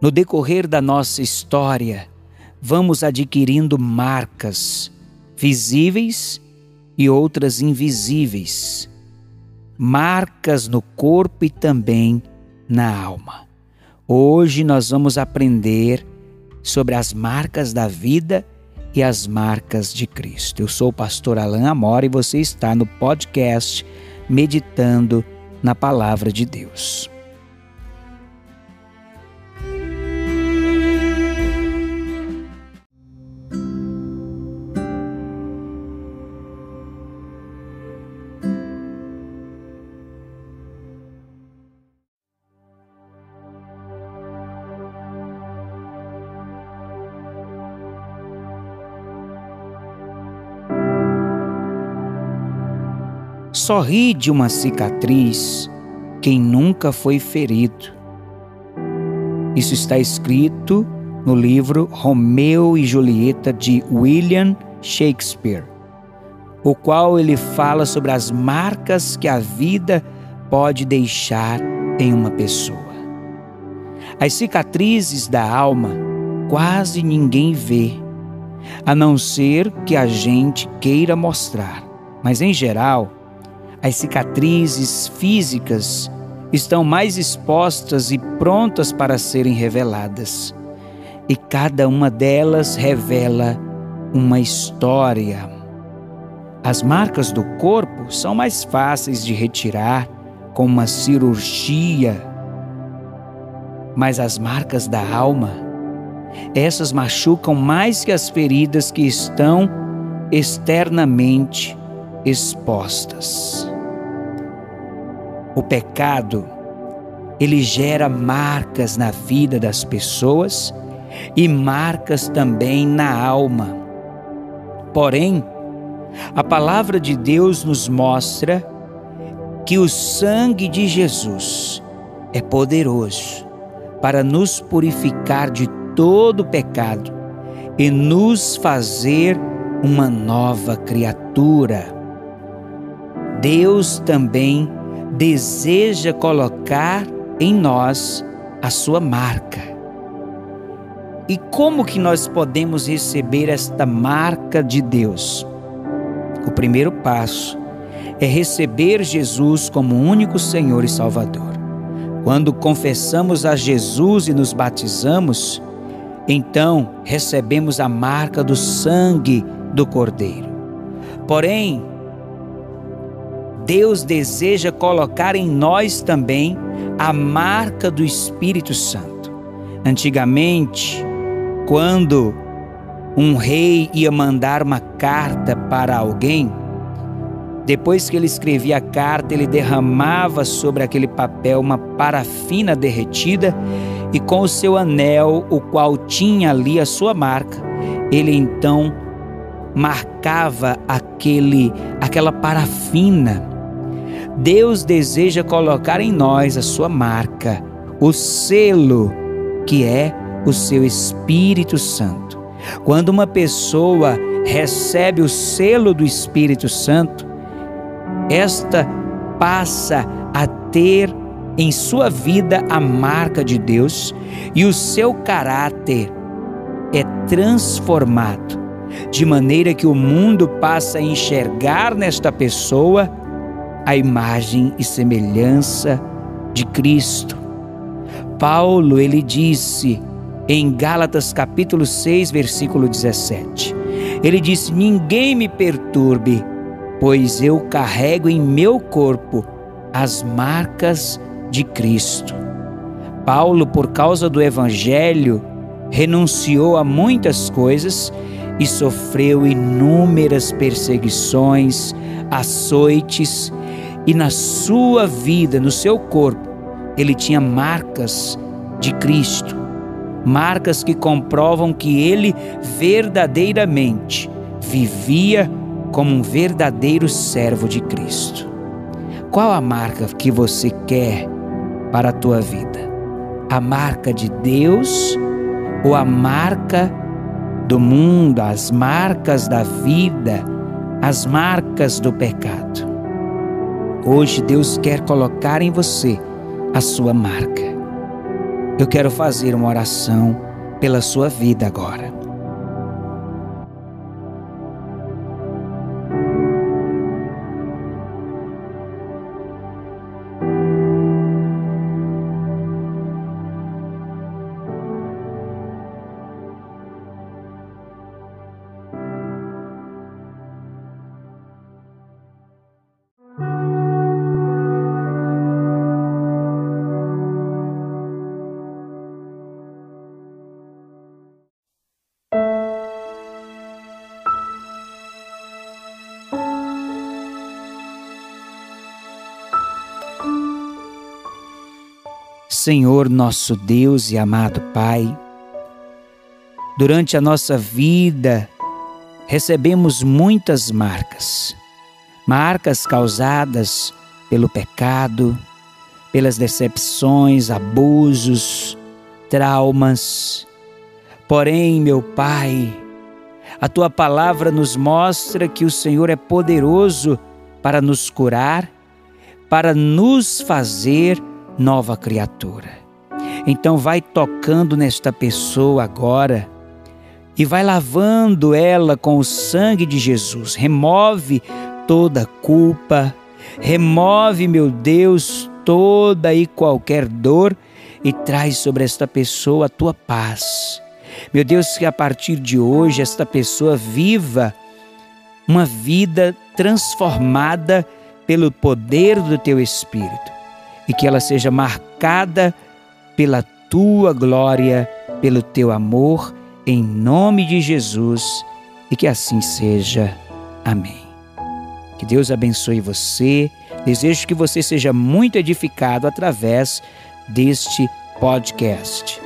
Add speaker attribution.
Speaker 1: No decorrer da nossa história, vamos adquirindo marcas visíveis e outras invisíveis, marcas no corpo e também na alma. Hoje nós vamos aprender sobre as marcas da vida e as marcas de Cristo. Eu sou o pastor Alain Amora e você está no podcast Meditando na Palavra de Deus. Só ri de uma cicatriz quem nunca foi ferido. Isso está escrito no livro Romeu e Julieta de William Shakespeare, o qual ele fala sobre as marcas que a vida pode deixar em uma pessoa. As cicatrizes da alma quase ninguém vê, a não ser que a gente queira mostrar, mas em geral, as cicatrizes físicas estão mais expostas e prontas para serem reveladas. E cada uma delas revela uma história. As marcas do corpo são mais fáceis de retirar com uma cirurgia. Mas as marcas da alma, essas machucam mais que as feridas que estão externamente expostas. O pecado, ele gera marcas na vida das pessoas e marcas também na alma. Porém, a palavra de Deus nos mostra que o sangue de Jesus é poderoso para nos purificar de todo pecado e nos fazer uma nova criatura. Deus também deseja colocar em nós a sua marca. E como que nós podemos receber esta marca de Deus? O primeiro passo é receber Jesus como único Senhor e Salvador. Quando confessamos a Jesus e nos batizamos, então recebemos a marca do sangue do Cordeiro. Porém, Deus deseja colocar em nós também a marca do Espírito Santo. Antigamente, quando um rei ia mandar uma carta para alguém, depois que ele escrevia a carta, ele derramava sobre aquele papel uma parafina derretida e com o seu anel, o qual tinha ali a sua marca, ele então marcava aquele aquela parafina Deus deseja colocar em nós a sua marca, o selo que é o seu Espírito Santo. Quando uma pessoa recebe o selo do Espírito Santo, esta passa a ter em sua vida a marca de Deus e o seu caráter é transformado, de maneira que o mundo passa a enxergar nesta pessoa a imagem e semelhança de Cristo. Paulo, ele disse em Gálatas capítulo 6, versículo 17. Ele disse: "Ninguém me perturbe, pois eu carrego em meu corpo as marcas de Cristo." Paulo, por causa do evangelho, renunciou a muitas coisas e sofreu inúmeras perseguições, açoites e na sua vida, no seu corpo, ele tinha marcas de Cristo, marcas que comprovam que ele verdadeiramente vivia como um verdadeiro servo de Cristo. Qual a marca que você quer para a tua vida? A marca de Deus ou a marca do mundo, as marcas da vida, as marcas do pecado? Hoje Deus quer colocar em você a sua marca. Eu quero fazer uma oração pela sua vida agora. Senhor nosso Deus e amado Pai, durante a nossa vida recebemos muitas marcas, marcas causadas pelo pecado, pelas decepções, abusos, traumas. Porém, meu Pai, a tua palavra nos mostra que o Senhor é poderoso para nos curar, para nos fazer nova criatura. Então vai tocando nesta pessoa agora e vai lavando ela com o sangue de Jesus. Remove toda culpa, remove, meu Deus, toda e qualquer dor e traz sobre esta pessoa a tua paz. Meu Deus, que a partir de hoje esta pessoa viva uma vida transformada pelo poder do teu Espírito e que ela seja marcada pela tua glória, pelo teu amor, em nome de Jesus, e que assim seja. Amém. Que Deus abençoe você. Desejo que você seja muito edificado através deste podcast.